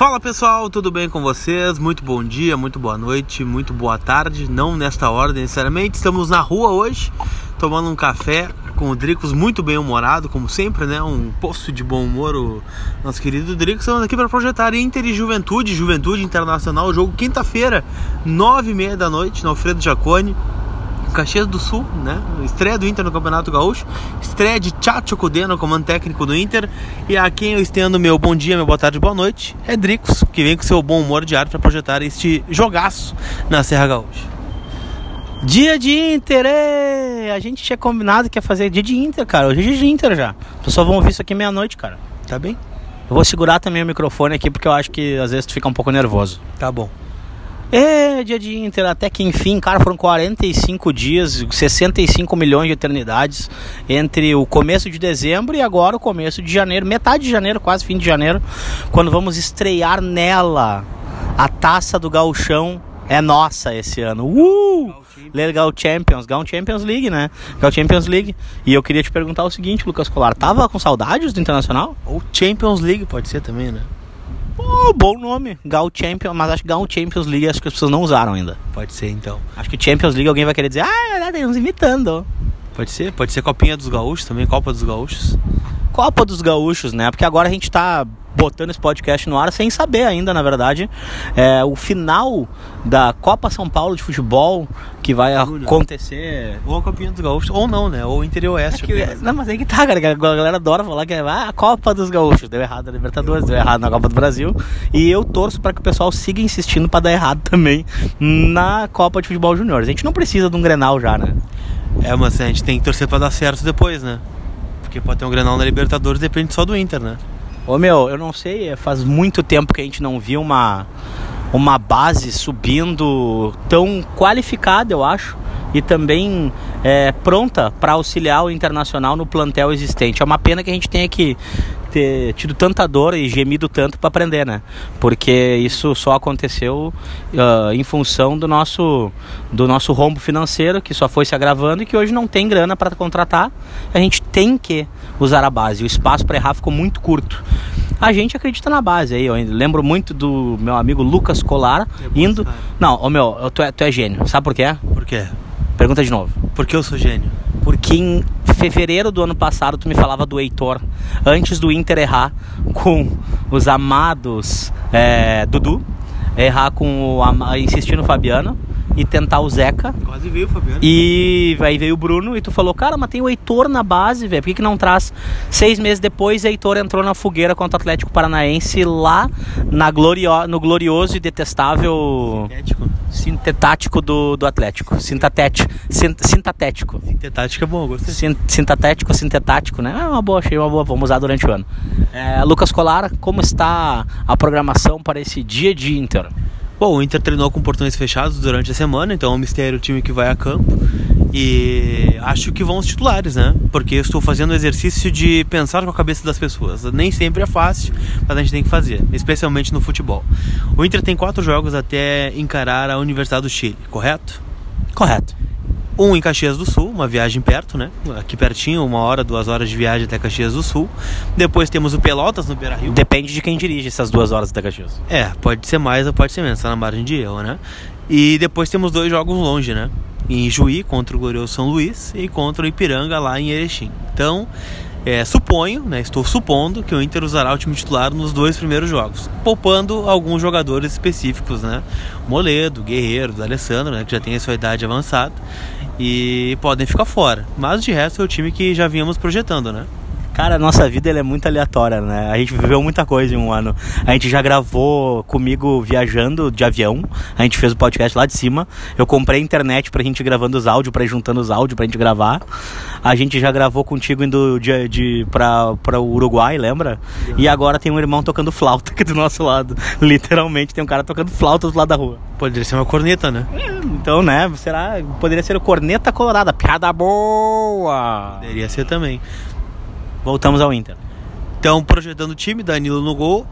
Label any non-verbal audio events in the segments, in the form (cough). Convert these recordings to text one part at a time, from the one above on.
Fala pessoal, tudo bem com vocês? Muito bom dia, muito boa noite, muito boa tarde. Não nesta ordem necessariamente. Estamos na rua hoje, tomando um café com o Dricos muito bem humorado, como sempre, né? Um poço de bom humor, o nosso querido Dricos. Estamos aqui para projetar Inter e Juventude, Juventude Internacional, jogo quinta-feira, nove e meia da noite, no Alfredo Jacone. Caxias do Sul, né? Estreia do Inter no Campeonato Gaúcho, estreia de Chacho Cudê no comando técnico do Inter. E a quem eu estendo meu bom dia, meu boa tarde, boa noite, é Dricos, que vem com seu bom humor diário para projetar este jogaço na Serra Gaúcha. Dia de Inter, ê! a gente tinha combinado que ia fazer dia de Inter, cara. Hoje é dia de Inter já. As pessoas vão ouvir isso aqui meia-noite, cara. Tá bem? Eu vou segurar também o microfone aqui porque eu acho que às vezes tu fica um pouco nervoso. Tá bom. É, dia de Inter, até que enfim, cara, foram 45 dias, 65 milhões de eternidades entre o começo de dezembro e agora o começo de janeiro, metade de janeiro, quase fim de janeiro, quando vamos estrear nela a taça do Gauchão. É nossa esse ano. Uh! Legal Champions, Gal Champions League, né? Gal Champions League. E eu queria te perguntar o seguinte, Lucas Colar, tava com saudades do Internacional? Ou Champions League pode ser também, né? Oh, bom nome, Gal Champions, mas acho que Gal Champions League acho que as pessoas não usaram ainda. Pode ser então. Acho que Champions League alguém vai querer dizer, ah, é tem uns imitando. Pode ser, pode ser Copinha dos Gaúchos também, Copa dos Gaúchos. Copa dos Gaúchos, né? Porque agora a gente tá botando esse podcast no ar sem saber ainda, na verdade, é, o final da Copa São Paulo de futebol que vai acontecer. Ou a Copinha dos Gaúchos, ou não, né? Ou Interior Oeste. É que, não, mas aí que tá, cara. A galera adora falar que é ah, a Copa dos Gaúchos. Deu errado na Libertadores, deu errado na Copa do Brasil. E eu torço para que o pessoal siga insistindo para dar errado também na Copa de Futebol Júnior. A gente não precisa de um Grenal já, né? É, mas a gente tem que torcer para dar certo depois, né? Porque pode ter um Grenal na Libertadores, depende só do Inter, né? Ô meu, eu não sei, faz muito tempo que a gente não viu uma, uma base subindo tão qualificada, eu acho, e também é, pronta para auxiliar o internacional no plantel existente. É uma pena que a gente tenha que ter tido tanta dor e gemido tanto para aprender, né? Porque isso só aconteceu uh, em função do nosso do nosso rombo financeiro que só foi se agravando e que hoje não tem grana para contratar. A gente tem que usar a base. O espaço para errar ficou muito curto. A gente acredita na base aí. Eu lembro muito do meu amigo Lucas Colar indo. Não, ô meu, tu é, tu é gênio. Sabe por quê? Por quê? Pergunta de novo. Por que eu sou gênio? Porque em fevereiro do ano passado tu me falava do Heitor, antes do Inter errar com os amados é, Dudu, errar com o insistir no Fabiano e tentar o Zeca. Quase veio o Fabiano. E aí veio o Bruno e tu falou, cara, mas tem o Heitor na base, velho. Por que, que não traz? Seis meses depois, Heitor entrou na fogueira contra o Atlético Paranaense lá na glorio... no glorioso e detestável. Sintético. Sintetático do, do Atlético. Sintatético. Sintatético. Sintetático é bom, gostei. Sin, sintatético, sintetático, né? É uma boa, achei uma boa, vamos usar durante o ano. É, Lucas Colar, como está a programação para esse dia de Inter? Bom, o Inter treinou com portões fechados durante a semana, então é um mistério o time que vai a campo. E acho que vão os titulares, né? Porque eu estou fazendo o exercício de pensar com a cabeça das pessoas. Nem sempre é fácil, mas a gente tem que fazer, especialmente no futebol. O Inter tem quatro jogos até encarar a Universidade do Chile, correto? Correto. Um em Caxias do Sul, uma viagem perto, né? Aqui pertinho, uma hora, duas horas de viagem até Caxias do Sul. Depois temos o Pelotas no Beira Rio. Depende de quem dirige essas duas horas até Caxias. É, pode ser mais ou pode ser menos, tá na margem de erro, né? E depois temos dois jogos longe, né? Em Juí contra o Glorioso São Luís e contra o Ipiranga lá em Erechim. Então, é, suponho, né, estou supondo que o Inter usará o time titular nos dois primeiros jogos, poupando alguns jogadores específicos, né? Moledo, Guerreiro, Alessandro, né, que já tem a sua idade avançada e podem ficar fora. Mas de resto é o time que já vínhamos projetando, né? Cara, a nossa vida é muito aleatória, né? A gente viveu muita coisa em um ano. A gente já gravou comigo viajando de avião. A gente fez o podcast lá de cima. Eu comprei internet pra gente gravando os áudios, pra ir juntando os áudios pra gente gravar. A gente já gravou contigo indo de, de, pra, pra Uruguai, lembra? E agora tem um irmão tocando flauta aqui do nosso lado. (laughs) Literalmente tem um cara tocando flauta do lado da rua. Poderia ser uma corneta, né? Então, né? Será? Poderia ser o Corneta Colorada. Piada boa! Poderia ser também. Voltamos ao Inter. Então, projetando o time, Danilo no gol,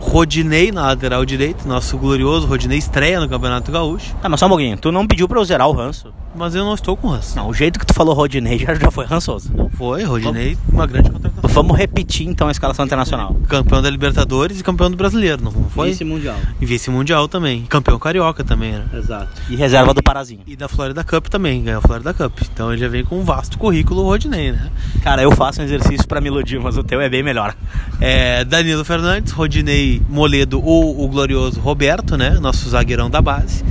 Rodinei na lateral direito, nosso glorioso Rodinei estreia no Campeonato Gaúcho. Tá, mas só um pouquinho, tu não pediu pra eu zerar o ranço? Mas eu não estou com ranço. Não, o jeito que tu falou Rodinei já, (laughs) já foi rançoso. Não foi, Rodinei, uma grande. Vamos repetir então a escalação internacional. Campeão da Libertadores e campeão do Brasileiro, não foi? mundial. E vice-mundial também. Campeão carioca também, né? Exato. E reserva do Parazinho. E da Florida Cup também, ganhou a Florida Cup. Então ele já vem com um vasto currículo o Rodinei, né? Cara, eu faço um exercício pra me iludir, mas o teu é bem melhor. (laughs) É, Danilo Fernandes, Rodinei Moledo ou o glorioso Roberto, né? Nosso zagueirão da base.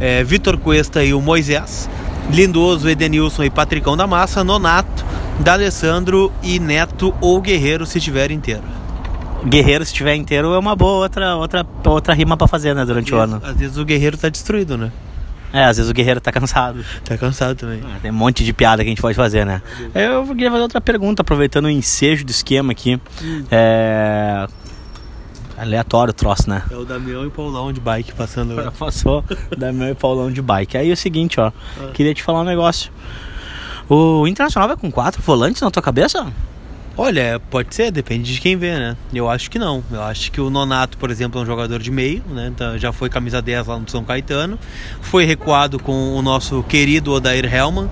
É, Vitor Cuesta e o Moisés. Lindoso, Edenilson e Patricão da Massa. Nonato, D'Alessandro e Neto ou Guerreiro se tiver inteiro. Guerreiro, se tiver inteiro, é uma boa outra, outra, outra rima pra fazer, né, durante o ano. Às vezes o Guerreiro tá destruído, né? É, às vezes o guerreiro tá cansado. Tá cansado também. Ah, Tem um monte de piada que a gente pode fazer, né? Eu queria fazer outra pergunta, aproveitando o ensejo do esquema aqui. É. Aleatório o troço, né? É o Damião e o Paulão de bike passando. (laughs) agora. Passou Damião e Paulão de bike. Aí é o seguinte, ó. Queria te falar um negócio. O Internacional vai com quatro volantes na tua cabeça? Olha, pode ser, depende de quem vê, né? Eu acho que não. Eu acho que o Nonato, por exemplo, é um jogador de meio, né? Então, já foi camisa 10 lá no São Caetano. Foi recuado com o nosso querido Odair Hellman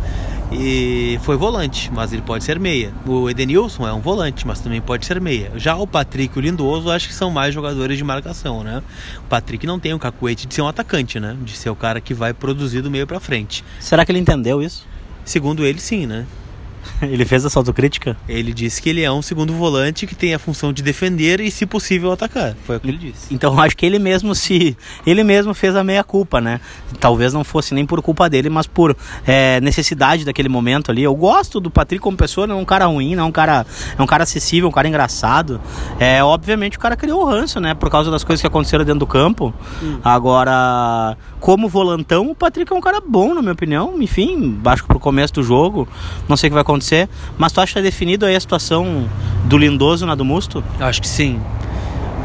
e foi volante, mas ele pode ser meia. O Edenilson é um volante, mas também pode ser meia. Já o Patrick e o Lindoso, acho que são mais jogadores de marcação, né? O Patrick não tem o cacuete de ser um atacante, né? De ser o cara que vai produzir do meio pra frente. Será que ele entendeu isso? Segundo ele, sim, né? (laughs) Ele fez essa autocrítica? Ele disse que ele é um segundo volante que tem a função de defender e, se possível, atacar. Foi o que ele disse. Então acho que ele mesmo se. Ele mesmo fez a meia culpa, né? Talvez não fosse nem por culpa dele, mas por é, necessidade daquele momento ali. Eu gosto do Patrick como pessoa, não é um cara ruim, não é um cara. É um cara acessível, um cara engraçado. É, obviamente o cara criou o ranço, né? Por causa das coisas que aconteceram dentro do campo. Agora, como volantão, o Patrick é um cara bom, na minha opinião. Enfim, acho que pro começo do jogo. Não sei o que vai acontecer. Mas tu acha que tá definido aí a situação do Lindoso na do Musto? Eu acho que sim.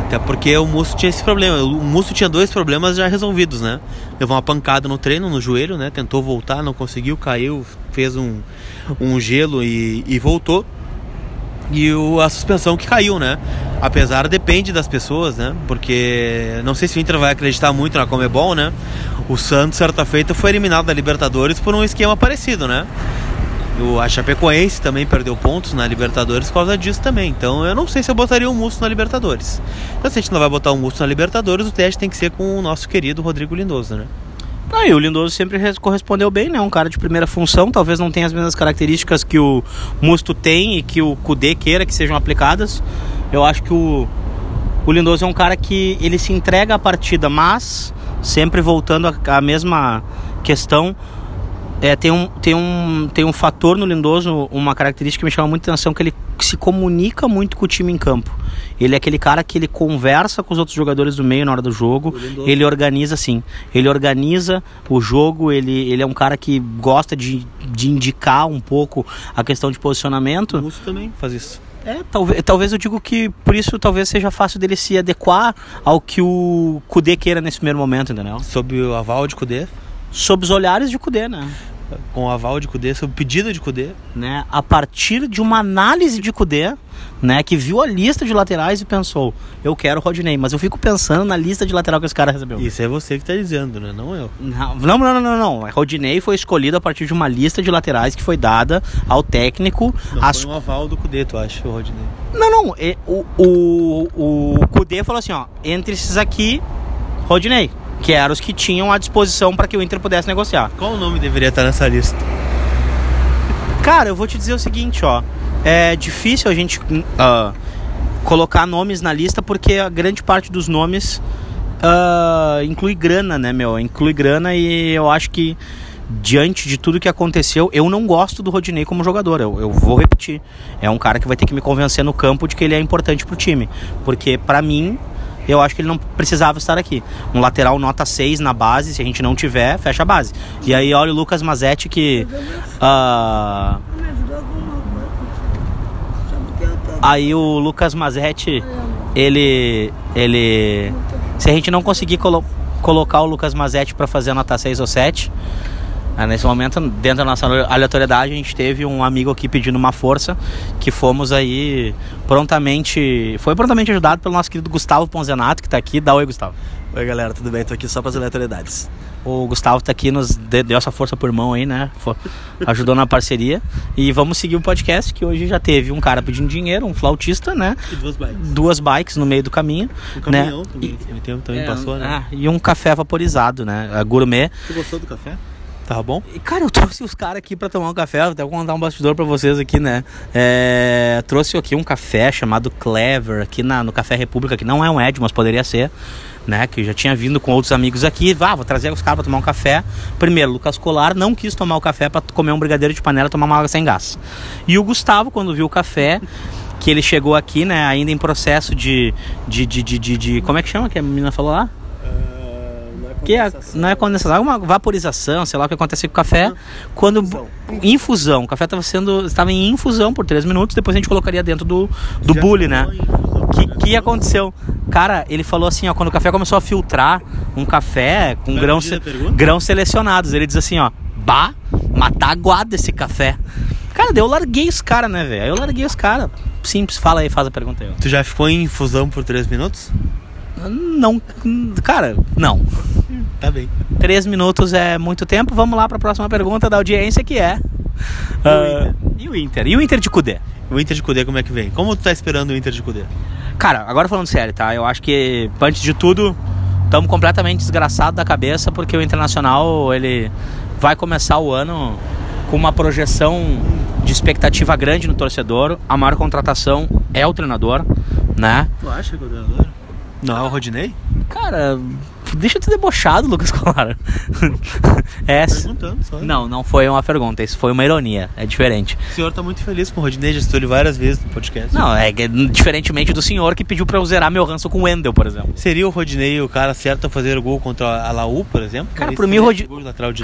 Até porque o Musso tinha esse problema. O Musso tinha dois problemas já resolvidos, né? Levou uma pancada no treino, no joelho, né? Tentou voltar, não conseguiu, caiu, fez um, um gelo e, e voltou. E o, a suspensão que caiu, né? Apesar, depende das pessoas, né? Porque não sei se o Inter vai acreditar muito na Comebol, né? O Santos, certa feita, foi eliminado da Libertadores por um esquema parecido, né? O, a Chapecoense também perdeu pontos na Libertadores por causa disso também. Então eu não sei se eu botaria o Musso na Libertadores. Então se a gente não vai botar o Musso na Libertadores, o teste tem que ser com o nosso querido Rodrigo Lindoso, né? Ah, e o Lindoso sempre res- correspondeu bem, né? Um cara de primeira função, talvez não tenha as mesmas características que o Musto tem e que o Kudê queira que sejam aplicadas. Eu acho que o, o Lindoso é um cara que ele se entrega à partida, mas sempre voltando à mesma questão. É, tem, um, tem, um, tem um fator no Lindoso, uma característica que me chama muita atenção, que ele se comunica muito com o time em campo. Ele é aquele cara que ele conversa com os outros jogadores do meio na hora do jogo, ele organiza assim, ele organiza o jogo, ele, ele é um cara que gosta de, de indicar um pouco a questão de O posicionamento. Musso também faz isso. É, talvez, talvez eu digo que por isso talvez seja fácil dele se adequar ao que o Kudê queira nesse primeiro momento, entendeu? Sob o aval de Cudê, Sob os olhares de Kudê, né? com o aval de Cudê, sob pedido de Cudê. né, a partir de uma análise de Kudê, né, que viu a lista de laterais e pensou, eu quero o Rodney, mas eu fico pensando na lista de lateral que esse cara recebeu. Isso é você que tá dizendo, né? Não eu. Não, não, não, não, não, não. Rodney foi escolhido a partir de uma lista de laterais que foi dada ao técnico. Não As... foi um aval do Cudê, tu acha, o Rodinei? Não, não. é, O, o, o Kudê falou assim, ó, entre esses aqui, Rodney, que eram os que tinham à disposição para que o Inter pudesse negociar. Qual o nome deveria estar nessa lista? Cara, eu vou te dizer o seguinte, ó. É difícil a gente ah, colocar nomes na lista porque a grande parte dos nomes ah, inclui grana, né, meu? Inclui grana e eu acho que diante de tudo que aconteceu, eu não gosto do Rodinei como jogador. Eu, eu vou repetir. É um cara que vai ter que me convencer no campo de que ele é importante pro time. Porque pra mim, eu acho que ele não precisava estar aqui. Um lateral nota 6 na base, se a gente não tiver, fecha a base. E aí olha o Lucas Mazetti que. Tá? Aí o Lucas Mazetti, ele. ele. Se a gente não conseguir colo- colocar o Lucas Mazetti para fazer a nota 6 ou 7, ah, nesse momento, dentro da nossa aleatoriedade, a gente teve um amigo aqui pedindo uma força, que fomos aí prontamente. Foi prontamente ajudado pelo nosso querido Gustavo Ponzenato, que tá aqui. Dá oi, Gustavo. Oi, galera, tudo bem? Tô aqui só para as aleatoriedades. O Gustavo tá aqui, nos de- deu essa força por mão aí, né? Fo- Ajudou na parceria. E vamos seguir o podcast, que hoje já teve um cara pedindo dinheiro, um flautista, né? E duas bikes. Duas bikes no meio do caminho. Um né? caminhão também, também, também É, passou, né? ah, e um café vaporizado, né? A gourmet. Você gostou do café? Tava bom? E, cara, eu (laughs) trouxe os caras aqui pra tomar um café, vou até contar um bastidor pra vocês aqui, né? É, trouxe aqui um café chamado Clever, aqui na, no Café República, que não é um Ed, mas poderia ser, né? Que eu já tinha vindo com outros amigos aqui. Ah, vou trazer os caras pra tomar um café. Primeiro, Lucas Colar não quis tomar o café pra comer um brigadeiro de panela e tomar uma água sem gás. E o Gustavo, quando viu o café, que ele chegou aqui, né, ainda em processo de. de, de, de, de, de- como é que chama que a menina falou lá? Que é, não é condensação, é uma vaporização, sei lá o que acontece com o café. Quando infusão, o café estava sendo estava em infusão por 3 minutos, depois a gente colocaria dentro do do Já bule, né? infusão, Que né? que aconteceu? Cara, ele falou assim, ó, quando o café começou a filtrar, um café com Vai grãos se- grãos selecionados, ele diz assim, ó, bah, matar aguado esse café. Cara, eu larguei os caras, né, velho? Eu larguei os caras. Simples, fala aí, faz a pergunta aí. Tu já ficou em infusão por 3 minutos? Não, cara, não. Tá bem. Três minutos é muito tempo. Vamos lá para a próxima pergunta da audiência que é. ah, e o Inter? E o Inter de Cudê? O Inter de Cudê, como é que vem? Como tu tá esperando o Inter de Cudê? Cara, agora falando sério, tá? Eu acho que antes de tudo estamos completamente desgraçados da cabeça porque o Internacional ele vai começar o ano com uma projeção de expectativa grande no torcedor. A maior contratação é o treinador, né? Tu acha que o treinador? Não é o Rodinei? Cara, deixa eu te debochado, Lucas Colara. (laughs) é, Perguntando só. Não, não foi uma pergunta, isso foi uma ironia, é diferente. O senhor tá muito feliz com o Rodinei, já ele várias vezes no podcast. Não, é diferentemente do senhor que pediu pra eu zerar meu ranço com o Wendel, por exemplo. Seria o Rodinei o cara certo a fazer o gol contra a Laú, por exemplo? Cara, por mim, direito?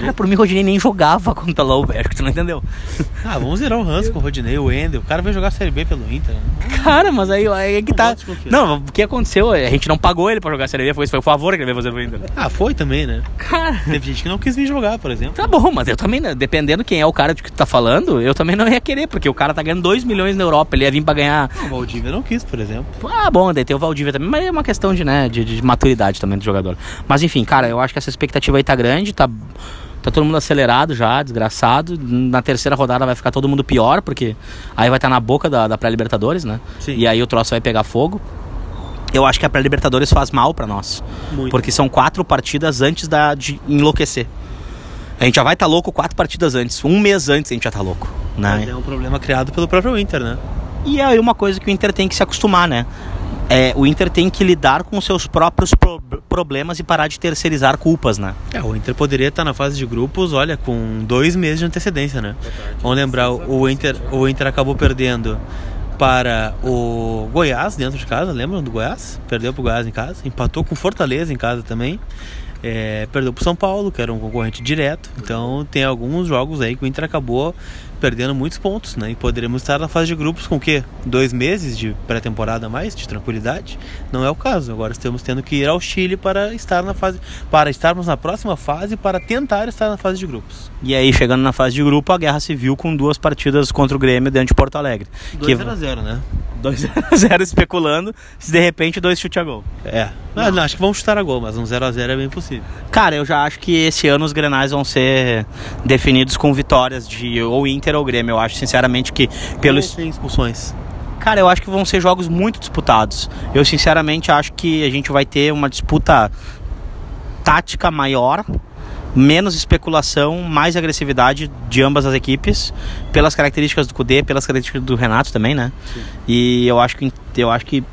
Cara, por mim, o Rodinei nem jogava contra o Low, velho, acho que tu não entendeu. (laughs) Ah, vamos zerar o Ranço com o Rodinei, o Wendel. O cara vai jogar Série B pelo Inter. né? Cara, mas aí, aí é que tá. Não, o que aconteceu? A gente não pagou ele pra jogar a Série B, foi, foi o favor que ele veio fazer pro Inter. Ah, foi também, né? Cara. Teve gente que não quis vir jogar, por exemplo. Tá bom, mas eu também, né, dependendo quem é o cara de que tu tá falando, eu também não ia querer, porque o cara tá ganhando 2 milhões na Europa, ele ia vir pra ganhar O Valdívia não quis, por exemplo. Ah, bom, daí tem o Valdívia também, mas é uma questão de, né, de, de maturidade também do jogador. Mas enfim, cara, eu acho que essa expectativa aí tá grande, tá, tá todo mundo acelerado já, desgraçado. Na terceira rodada vai ficar todo mundo pior, porque aí vai estar na boca da, da pré-Libertadores, né? Sim. E aí o troço vai pegar fogo. Eu acho que a pré-Libertadores faz mal pra nós. Muito. Porque são quatro partidas antes da, de enlouquecer. A gente já vai estar louco quatro partidas antes. Um mês antes a gente já tá louco. Né? Mas é um problema criado pelo próprio Inter, né? E é aí uma coisa que o Inter tem que se acostumar, né? É, o Inter tem que lidar com os seus próprios pro- problemas e parar de terceirizar culpas, né? É, o Inter poderia estar na fase de grupos, olha, com dois meses de antecedência, né? Vamos lembrar, o Inter, o Inter acabou perdendo para o Goiás dentro de casa, lembram do Goiás? Perdeu para o Goiás em casa, empatou com Fortaleza em casa também. É, perdeu para São Paulo, que era um concorrente direto. Então tem alguns jogos aí que o Inter acabou perdendo muitos pontos, né? E poderíamos estar na fase de grupos com o quê? Dois meses de pré-temporada a mais, de tranquilidade? Não é o caso. Agora estamos tendo que ir ao Chile para estar na fase, para estarmos na próxima fase, para tentar estar na fase de grupos. E aí, chegando na fase de grupo, a guerra civil com duas partidas contra o Grêmio dentro de Porto Alegre. 2 a 0 né? 2x0 (laughs) especulando, se de repente dois chute a gol. É. Não, não, acho que vamos chutar a gol, mas um 0 a 0 é bem possível. Cara, eu já acho que esse ano os grenais vão ser definidos com vitórias de ou Inter ou Grêmio. Eu acho, sinceramente, que pelo. Como tem expulsões. Cara, eu acho que vão ser jogos muito disputados. Eu, sinceramente, acho que a gente vai ter uma disputa tática maior, menos especulação, mais agressividade de ambas as equipes, pelas características do Cudê, pelas características do Renato também, né? E eu acho que eu acho que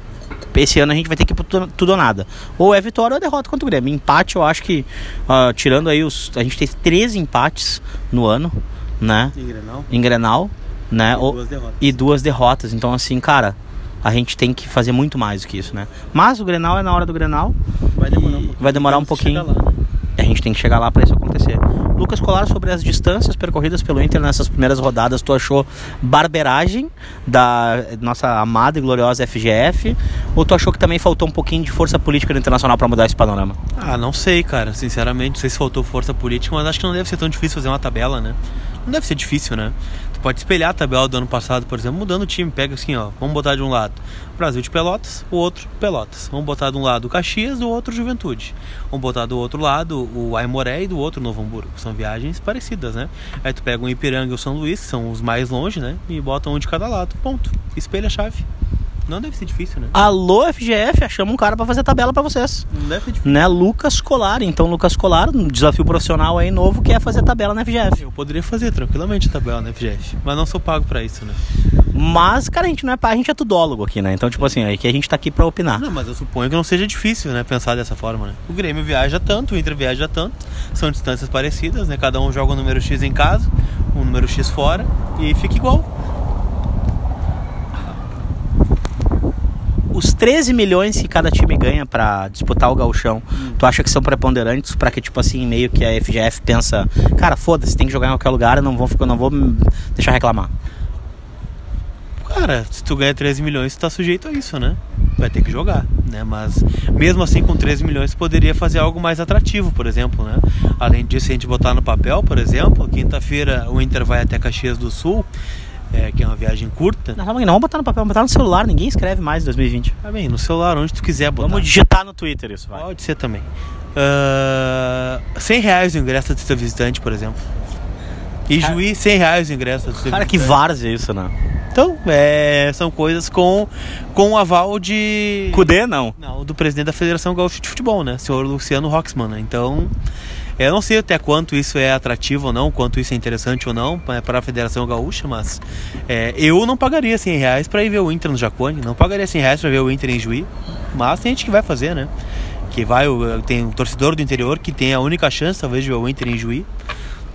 esse ano a gente vai ter que ir pro tudo, tudo ou nada. Ou é vitória ou é derrota contra o Grêmio. Empate, eu acho que, ah, tirando aí os. A gente tem 13 empates no ano, né? Em Grenal. Em Grenal, né? Ou- duas derrotas. e duas derrotas. Então, assim, cara, a gente tem que fazer muito mais do que isso, né? Mas o Grenal é na hora do Grenal. Vai demorar um e pouquinho. Vai demorar um pouquinho. chegar lá, né? A gente tem que chegar lá para isso acontecer. Lucas Colar, sobre as distâncias percorridas pelo Inter nessas primeiras rodadas, tu achou barberagem da nossa amada e gloriosa FGF? Ou tu achou que também faltou um pouquinho de força política no internacional para mudar esse panorama? Ah, não sei, cara. Sinceramente, não sei se faltou força política, mas acho que não deve ser tão difícil fazer uma tabela, né? Não deve ser difícil, né? Tu pode espelhar a tabela do ano passado, por exemplo, mudando o time. Pega assim, ó. Vamos botar de um lado Brasil de Pelotas, o outro Pelotas. Vamos botar de um lado o Caxias, do outro Juventude. Vamos botar do outro lado o Aimoré e do outro Novo Hamburgo. São viagens parecidas, né? Aí tu pega o Ipiranga e o São Luís, que são os mais longe, né? E bota um de cada lado. Ponto. Espelha a chave. Não deve ser difícil, né? Alô, FGF, achamos um cara pra fazer tabela pra vocês. Não deve ser difícil. Né, Lucas Colar. Então, Lucas Colar, um desafio profissional aí novo, que é fazer tabela na FGF. Eu poderia fazer tranquilamente a tabela na FGF, mas não sou pago pra isso, né? Mas, cara, a gente não é a gente é tudólogo aqui, né? Então, tipo assim, é que a gente tá aqui pra opinar. Não, mas eu suponho que não seja difícil, né? Pensar dessa forma, né? O Grêmio viaja tanto, o Inter viaja tanto, são distâncias parecidas, né? Cada um joga um número X em casa, um número X fora e fica igual. Os 13 milhões que cada time ganha pra disputar o gauchão, tu acha que são preponderantes pra que, tipo assim, meio que a FGF pensa, cara, foda-se, tem que jogar em qualquer lugar, eu não vou, eu não vou deixar reclamar. Cara, se tu ganha 13 milhões, tu tá sujeito a isso, né? Vai ter que jogar, né? Mas mesmo assim, com 13 milhões, tu poderia fazer algo mais atrativo, por exemplo, né? Além disso, se a gente botar no papel, por exemplo, quinta-feira o Inter vai até Caxias do Sul, é, que é uma viagem curta. Não, não vamos botar no papel, vamos botar no celular, ninguém escreve mais em 2020. Tá bem, no celular, onde tu quiser botar. Vamos digitar no Twitter isso, vai. Pode ser também. Uh, 100 reais o ingresso seu visitante, por exemplo. E Cara- Juiz, 100 reais o ingresso Cara, que várzea isso, né? Então, é, são coisas com, com aval de. Cudê, não. Não, do presidente da Federação Gaúcha de Futebol, né? Senhor Luciano Roxman, né? Então, eu não sei até quanto isso é atrativo ou não, quanto isso é interessante ou não pa- para a Federação Gaúcha, mas é, eu não pagaria 100 reais para ir ver o Inter no Jacone, não pagaria 100 reais para ver o Inter em Juí, mas tem gente que vai fazer, né? Que vai, tem um torcedor do interior que tem a única chance, talvez, de ver o Inter em Juí.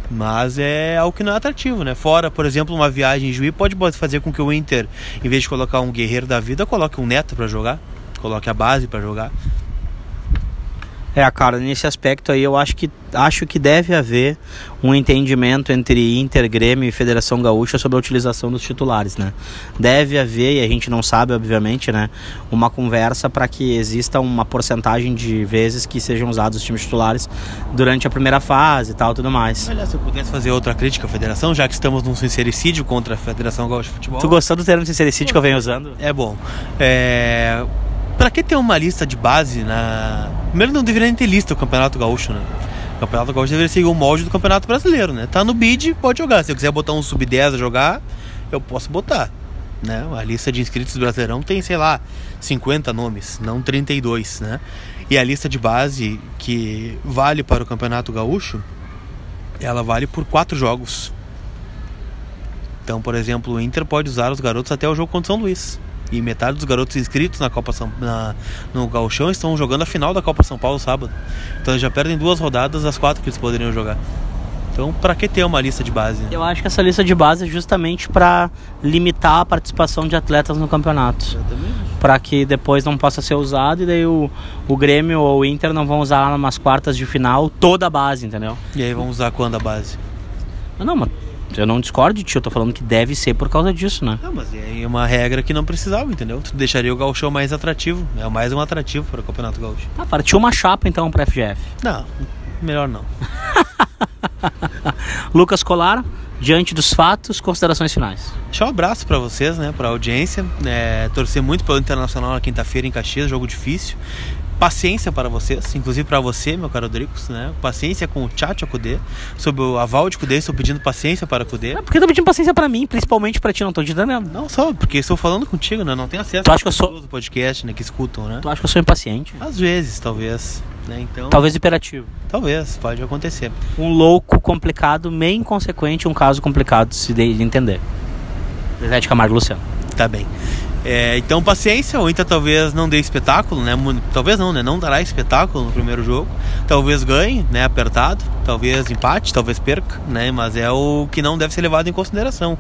Mas é algo que não é atrativo, né? Fora, por exemplo, uma viagem em Juí pode fazer com que o Inter, em vez de colocar um guerreiro da vida, coloque um neto para jogar, coloque a base para jogar. É, cara, nesse aspecto aí eu acho que acho que deve haver um entendimento entre Inter, Grêmio e Federação Gaúcha sobre a utilização dos titulares, né? Deve haver, e a gente não sabe, obviamente, né, uma conversa para que exista uma porcentagem de vezes que sejam usados os times titulares durante a primeira fase e tal, tudo mais. Aliás, se eu pudesse fazer outra crítica à federação, já que estamos num sincericídio contra a Federação Gaúcha de Futebol. Tu gostou do termo sincericídio que eu venho usando? É bom. É... Pra que ter uma lista de base na. Primeiro não deveria ter lista o Campeonato Gaúcho, né? O Campeonato Gaúcho deveria seguir o molde do Campeonato Brasileiro, né? Tá no bid, pode jogar. Se eu quiser botar um sub-10 a jogar, eu posso botar. Né? A lista de inscritos do Brasileirão tem, sei lá, 50 nomes, não 32, né? E a lista de base que vale para o Campeonato Gaúcho, ela vale por quatro jogos. Então, por exemplo, o Inter pode usar os garotos até o jogo contra o São Luís. E metade dos garotos inscritos na Copa São, na, no Gauchão estão jogando a final da Copa São Paulo sábado. Então eles já perdem duas rodadas das quatro que eles poderiam jogar. Então, pra que ter uma lista de base? né? Eu acho que essa lista de base é justamente para limitar a participação de atletas no campeonato. para que depois não possa ser usado e daí o, o Grêmio ou o Inter não vão usar lá nas quartas de final toda a base, entendeu? E aí vamos usar quando a base? Não, mas eu não discordo de ti, eu tô falando que deve ser por causa disso, né? Não, mas é uma regra que não precisava, entendeu? Tu deixaria o Gauchão mais atrativo. É mais um atrativo para o Campeonato Gaúcho. Ah, partiu uma chapa então pra FGF. Não, melhor não. (laughs) Lucas Colar, diante dos fatos, considerações finais. Deixar um abraço para vocês, né, para a audiência. É, torcer muito pelo Internacional na quinta-feira em Caxias, jogo difícil. Paciência para vocês, inclusive para você, meu caro Dricos, né? Paciência com o Tchatcho Kudê. Sob o aval de Kudê, estou pedindo paciência para Kudê. É porque tá pedindo paciência pra mim, principalmente pra ti, não tô te entendendo. Não só, porque estou falando contigo, né? Não tem acesso Tu acha que eu sou- do podcast, né, que escutam, né? Tu acha que eu sou impaciente? Às vezes, talvez, né? Então, Talvez hiperativo. talvez, pode acontecer. Um louco complicado, meio inconsequente, um caso complicado de se de de entender. Zé de Camargo Luciano. Tá bem. É, então, paciência. O Inter talvez não dê espetáculo, né? Talvez não, né? Não dará espetáculo no primeiro jogo. Talvez ganhe, né? Apertado. Talvez empate, talvez perca, né? Mas é o que não deve ser levado em consideração.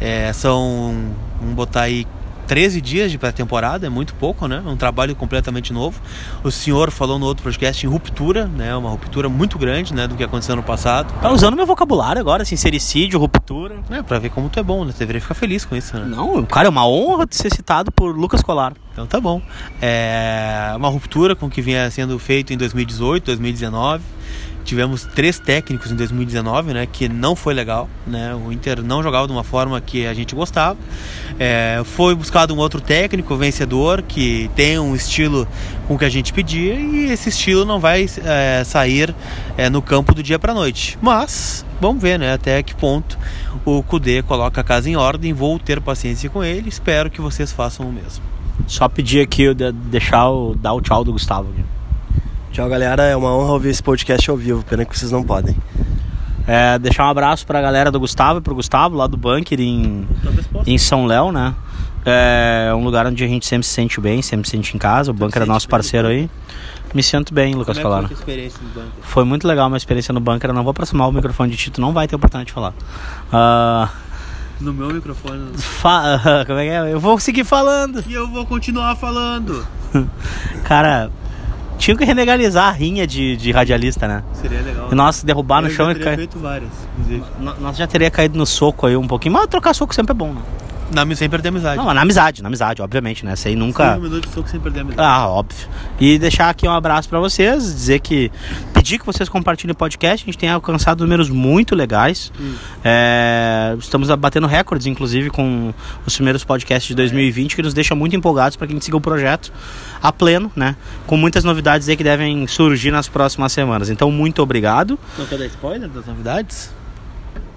É, são, vamos botar aí, 13 dias de pré-temporada, é muito pouco, né? É um trabalho completamente novo. O senhor falou no outro podcast em ruptura, né? Uma ruptura muito grande, né? Do que aconteceu no passado. Tá usando meu vocabulário agora, sincericídio, ruptura. É, pra ver como tu é bom, né? Tu deveria ficar feliz com isso, né? Não, cara, é uma honra de ser citado por Lucas Colar. Então tá bom. É uma ruptura com o que vinha sendo feito em 2018, 2019. Tivemos três técnicos em 2019, né, que não foi legal, né, o Inter não jogava de uma forma que a gente gostava, é, foi buscado um outro técnico vencedor que tem um estilo com que a gente pedia e esse estilo não vai é, sair é, no campo do dia para noite, mas vamos ver, né, até que ponto o Cudê coloca a casa em ordem, vou ter paciência com ele, espero que vocês façam o mesmo. Só pedir aqui, de, deixar o, dar o tchau do Gustavo. Aqui. Tchau, galera. É uma honra ouvir esse podcast ao vivo. Pena que vocês não podem. É, deixar um abraço pra galera do Gustavo e pro Gustavo, lá do bunker em, em São Léo, né? É um lugar onde a gente sempre se sente bem, sempre se sente em casa. O bunker é nosso parceiro aí. Me sinto bem, Lucas Como é foi a experiência no bunker? Foi muito legal uma experiência no bunker. Eu não vou aproximar o microfone de Tito, não vai ter oportunidade de falar. Ah, No meu microfone. fa- (laughs) como é que é? Eu vou seguir falando. E eu vou continuar falando. Cara, tinha que renegalizar a rinha de, de radialista, né? Seria legal. E nós derrubar no chão e cair. feito várias, inclusive. Nós já teria caído no soco aí um pouquinho, mas trocar soco sempre é bom, né? Na, sem perder amizade. Não, na amizade, na amizade, obviamente, né? Aí nunca. Cinco minutos de soco sem perder amizade. Ah, óbvio. E deixar aqui um abraço pra vocês, dizer que pedir que vocês compartilhem o podcast, a gente tem alcançado números muito legais. É, estamos batendo recordes, inclusive, com os primeiros podcasts de 2020, que nos deixa muito empolgados para que a gente siga o projeto a pleno, né? Com muitas novidades aí que devem surgir nas próximas semanas. Então, muito obrigado. Não quer dar spoiler das novidades?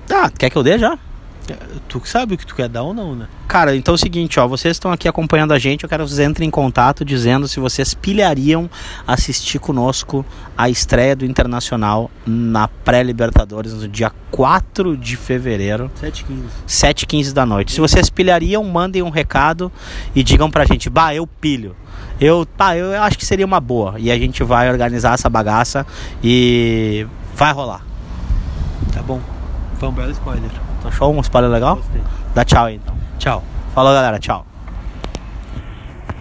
Ah, quer que eu dê já? É, Tu que sabe o que tu quer dar ou não, né? Cara, então é o seguinte, ó, vocês estão aqui acompanhando a gente, eu quero que vocês entrem em contato dizendo se vocês pilhariam assistir conosco a estreia do Internacional na pré-Libertadores no dia 4 de fevereiro, 7h15. 7h15 da noite. Se vocês pilhariam, mandem um recado e digam pra gente, bah, eu pilho. Eu, pá, eu acho que seria uma boa. E a gente vai organizar essa bagaça e vai rolar. Tá bom. Foi um belo spoiler. Tá show? Um spoiler legal? Gostei. Dá tchau aí então. Tchau. Falou galera, tchau.